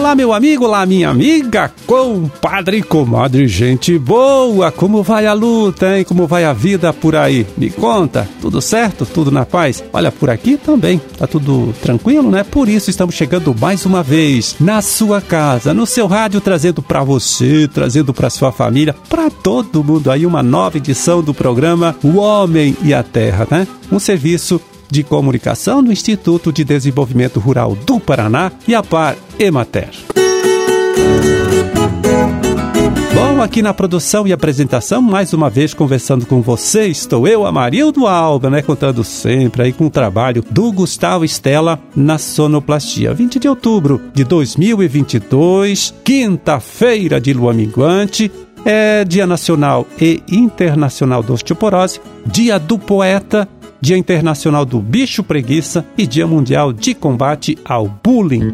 Olá, meu amigo, olá, minha amiga, compadre comadre, gente boa. Como vai a luta, hein? Como vai a vida por aí? Me conta, tudo certo? Tudo na paz? Olha, por aqui também, tá tudo tranquilo, né? Por isso estamos chegando mais uma vez na sua casa, no seu rádio, trazendo para você, trazendo para sua família, para todo mundo aí uma nova edição do programa O Homem e a Terra, né? Um serviço de Comunicação do Instituto de Desenvolvimento Rural do Paraná e a Par Emater. Bom, aqui na produção e apresentação, mais uma vez conversando com você, estou eu, Amarildo Alba, né? Contando sempre aí com o trabalho do Gustavo Estela na sonoplastia. 20 de outubro de 2022, quinta-feira de lua minguante, é Dia Nacional e Internacional da Osteoporose, Dia do Poeta Dia Internacional do Bicho Preguiça e Dia Mundial de Combate ao Bullying.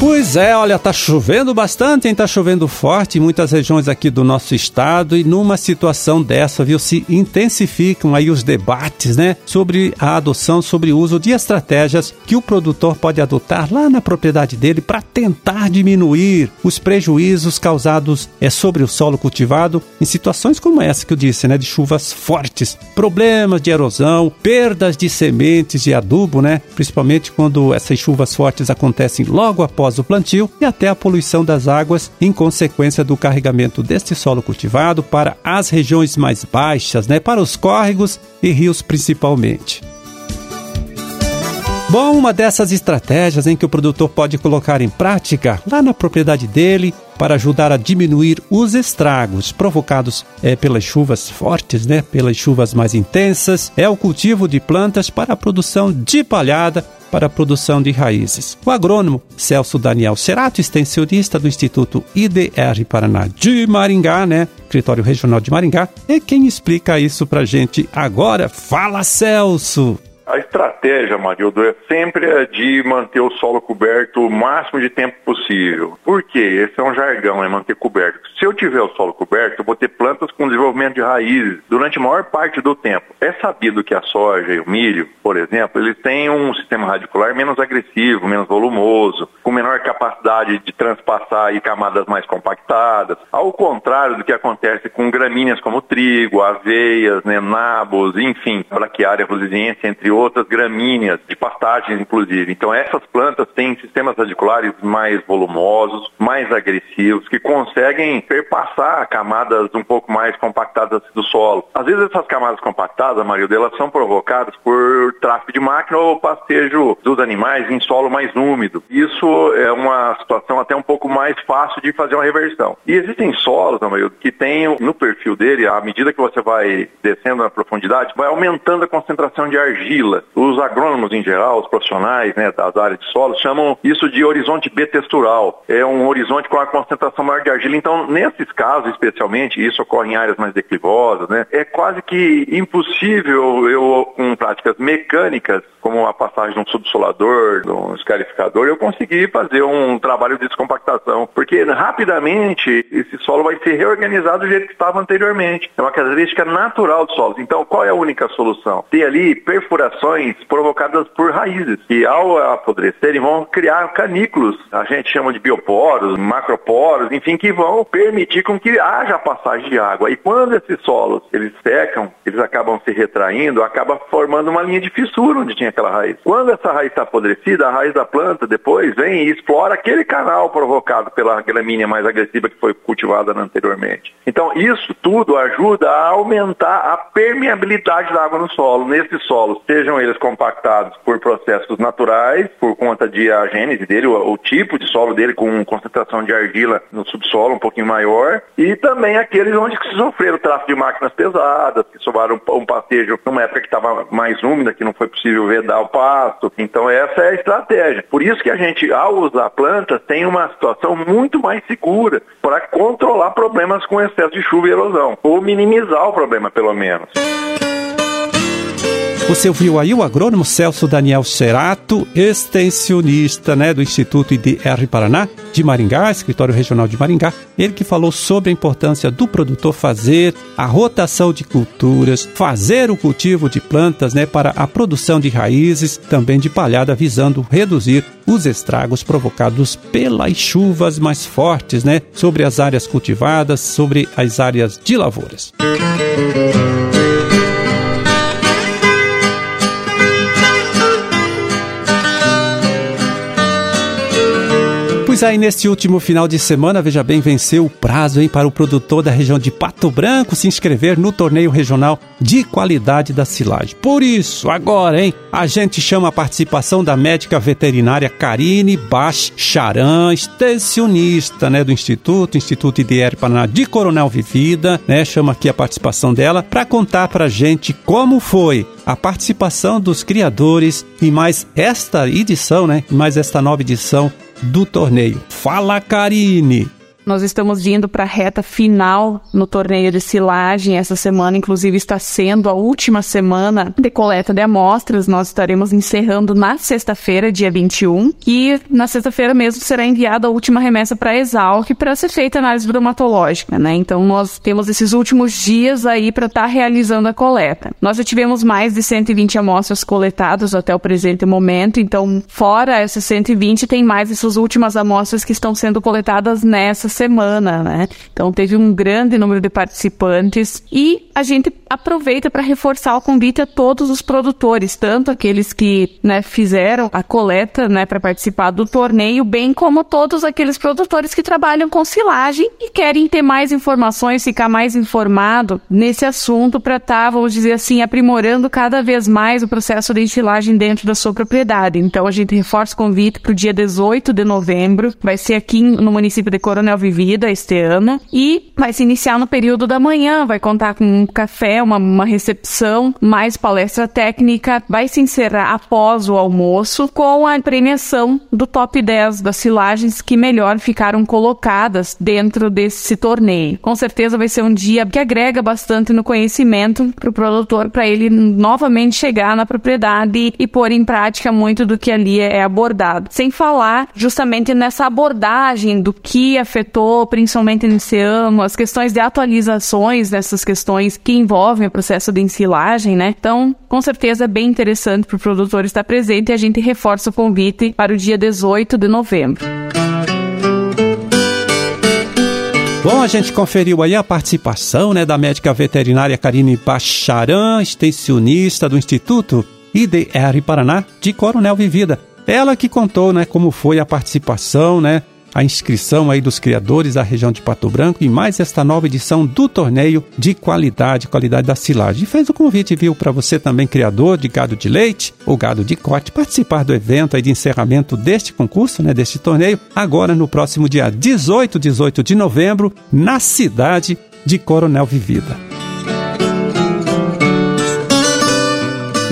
Pois é, olha, tá chovendo bastante, hein? Tá chovendo forte em muitas regiões aqui do nosso estado e numa situação dessa, viu, se intensificam aí os debates, né, sobre a adoção, sobre o uso de estratégias que o produtor pode adotar lá na propriedade dele para tentar diminuir os prejuízos causados é sobre o solo cultivado em situações como essa que eu disse, né, de chuvas fortes, problemas de erosão, perdas de sementes de adubo, né, principalmente quando essas chuvas fortes acontecem logo após após o plantio e até a poluição das águas em consequência do carregamento deste solo cultivado para as regiões mais baixas, né, para os córregos e rios principalmente. Bom, uma dessas estratégias em que o produtor pode colocar em prática lá na propriedade dele para ajudar a diminuir os estragos provocados é, pelas chuvas fortes, né, pelas chuvas mais intensas, é o cultivo de plantas para a produção de palhada para a produção de raízes. O agrônomo Celso Daniel Cerato, extensionista do Instituto IDR Paraná de Maringá, né? Escritório Regional de Maringá, é quem explica isso pra gente agora. Fala, Celso! A estratégia, Marildo, é sempre a de manter o solo coberto o máximo de tempo possível. Por quê? Esse é um jargão, é manter coberto. Se eu tiver o solo coberto, eu vou ter plantas com desenvolvimento de raízes durante a maior parte do tempo. É sabido que a soja e o milho, por exemplo, eles têm um sistema radicular menos agressivo, menos volumoso, com menor capacidade de transpassar e camadas mais compactadas. Ao contrário do que acontece com gramíneas como trigo, aveias, né, nabos, enfim, braquiária rosiense, entre outros outras gramíneas, de pastagens inclusive. Então essas plantas têm sistemas radiculares mais volumosos, mais agressivos, que conseguem perpassar camadas um pouco mais compactadas do solo. Às vezes essas camadas compactadas, a maioria delas, são provocadas por tráfego de máquina ou pastejo dos animais em solo mais úmido. Isso é uma situação até um pouco mais fácil de fazer uma reversão. E existem solos, Amarildo, que têm no perfil dele, à medida que você vai descendo na profundidade, vai aumentando a concentração de argila os agrônomos em geral, os profissionais né, das áreas de solo, chamam isso de horizonte B-textural. É um horizonte com a concentração maior de argila. Então, nesses casos especialmente, isso ocorre em áreas mais declivosas, né, é quase que impossível eu, com práticas mecânicas, como a passagem de um subsolador, de um escarificador, eu conseguir fazer um trabalho de descompactação. Porque rapidamente esse solo vai ser reorganizado do jeito que estava anteriormente. É uma característica natural do solo. Então, qual é a única solução? Ter ali perfuração provocadas por raízes, que ao apodrecerem vão criar canículos, a gente chama de bioporos, macroporos, enfim, que vão permitir com que haja passagem de água. E quando esses solos eles secam, eles acabam se retraindo, acaba formando uma linha de fissura onde tinha aquela raiz. Quando essa raiz está apodrecida, a raiz da planta depois vem e explora aquele canal provocado pela gramínea mais agressiva que foi cultivada anteriormente. Então, isso tudo ajuda a aumentar a permeabilidade da água no solo, nesses solos, seja sejam eles compactados por processos naturais, por conta de a gênese dele, o, o, tipo de solo dele, com concentração de argila no subsolo um pouquinho maior, e também aqueles onde se sofreram tráfego de máquinas pesadas, que sobraram um, um numa época que estava mais úmida, que não foi possível vedar o pasto. Então essa é a estratégia. Por isso que a gente, ao usar plantas, tem uma situação muito mais segura para controlar problemas com excesso de chuva e erosão, ou minimizar o problema pelo menos. Você ouviu aí o agrônomo Celso Daniel Cerato, extensionista né, do Instituto IDR Paraná de Maringá, escritório regional de Maringá. Ele que falou sobre a importância do produtor fazer a rotação de culturas, fazer o cultivo de plantas né, para a produção de raízes, também de palhada, visando reduzir os estragos provocados pelas chuvas mais fortes né, sobre as áreas cultivadas, sobre as áreas de lavouras. Música Pois aí, neste último final de semana, veja bem, venceu o prazo hein, para o produtor da região de Pato Branco se inscrever no torneio regional de qualidade da silagem. Por isso, agora, hein, a gente chama a participação da médica veterinária Karine Bach Charan, extensionista né, do Instituto, Instituto IDR Paraná de Coronel Vivida, né, chama aqui a participação dela para contar para a gente como foi a participação dos criadores e mais esta edição, né, mais esta nova edição do torneio. Fala, Karine! Nós estamos indo para a reta final no torneio de silagem. Essa semana, inclusive, está sendo a última semana de coleta de amostras. Nós estaremos encerrando na sexta-feira, dia 21. E na sexta-feira mesmo será enviada a última remessa para a Exalc para ser feita análise bromatológica, né? Então, nós temos esses últimos dias aí para estar tá realizando a coleta. Nós já tivemos mais de 120 amostras coletadas até o presente momento. Então, fora essas 120, tem mais essas últimas amostras que estão sendo coletadas nessa semana, né? Então teve um grande número de participantes e a gente aproveita para reforçar o convite a todos os produtores, tanto aqueles que né, fizeram a coleta né, para participar do torneio, bem como todos aqueles produtores que trabalham com silagem e querem ter mais informações, ficar mais informado nesse assunto para estar, tá, vamos dizer assim, aprimorando cada vez mais o processo de silagem dentro da sua propriedade. Então a gente reforça o convite para o dia 18 de novembro, vai ser aqui no município de Coronel Vivida este ano e vai se iniciar no período da manhã, vai contar com um café, uma, uma recepção, mais palestra técnica, vai se encerrar após o almoço com a premiação do top 10 das silagens que melhor ficaram colocadas dentro desse torneio. Com certeza vai ser um dia que agrega bastante no conhecimento para o produtor, para ele novamente chegar na propriedade e pôr em prática muito do que ali é abordado. Sem falar justamente nessa abordagem do que afetou principalmente nesse ano, as questões de atualizações dessas questões que envolvem o processo de ensilagem, né? Então, com certeza é bem interessante para o produtor estar presente e a gente reforça o convite para o dia 18 de novembro. Bom, a gente conferiu aí a participação né, da médica veterinária Karine Bacharan, extensionista do Instituto IDR Paraná de Coronel Vivida. Ela que contou né, como foi a participação né, a inscrição aí dos criadores da região de Pato Branco e mais esta nova edição do torneio de qualidade, qualidade da silagem. E fez o convite, viu, para você também, criador de gado de leite ou gado de corte, participar do evento aí de encerramento deste concurso, né, deste torneio, agora no próximo dia 18, 18 de novembro, na cidade de Coronel Vivida.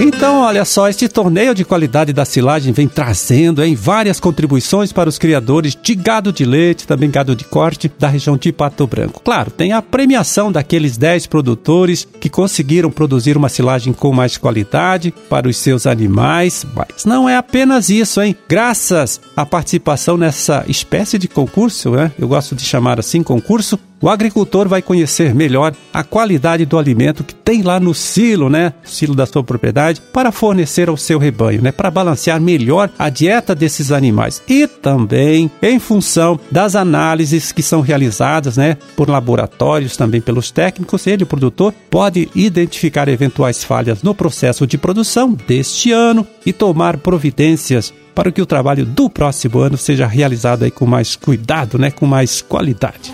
Então, olha só, este torneio de qualidade da silagem vem trazendo em várias contribuições para os criadores de gado de leite, também gado de corte da região de Pato Branco. Claro, tem a premiação daqueles 10 produtores que conseguiram produzir uma silagem com mais qualidade para os seus animais, mas não é apenas isso, hein? Graças à participação nessa espécie de concurso, né? Eu gosto de chamar assim concurso, o agricultor vai conhecer melhor a qualidade do alimento que tem lá no silo, né? Silo da sua propriedade, para fornecer ao seu rebanho, né? Para balancear melhor a dieta desses animais. E também em função das análises que são realizadas, né? Por laboratórios, também pelos técnicos, ele, o produtor, pode identificar eventuais falhas no processo de produção deste ano e tomar providências para que o trabalho do próximo ano seja realizado aí com mais cuidado, né? Com mais qualidade.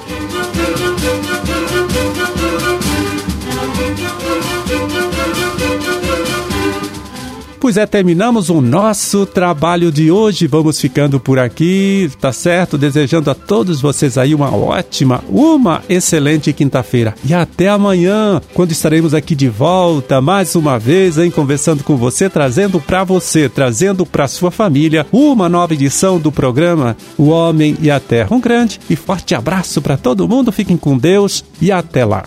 Pois é, terminamos o nosso trabalho de hoje. Vamos ficando por aqui, tá certo? Desejando a todos vocês aí uma ótima, uma excelente quinta-feira. E até amanhã, quando estaremos aqui de volta mais uma vez, hein, conversando com você, trazendo para você, trazendo para sua família uma nova edição do programa O Homem e a Terra. Um grande e forte abraço para todo mundo. Fiquem com Deus e até lá.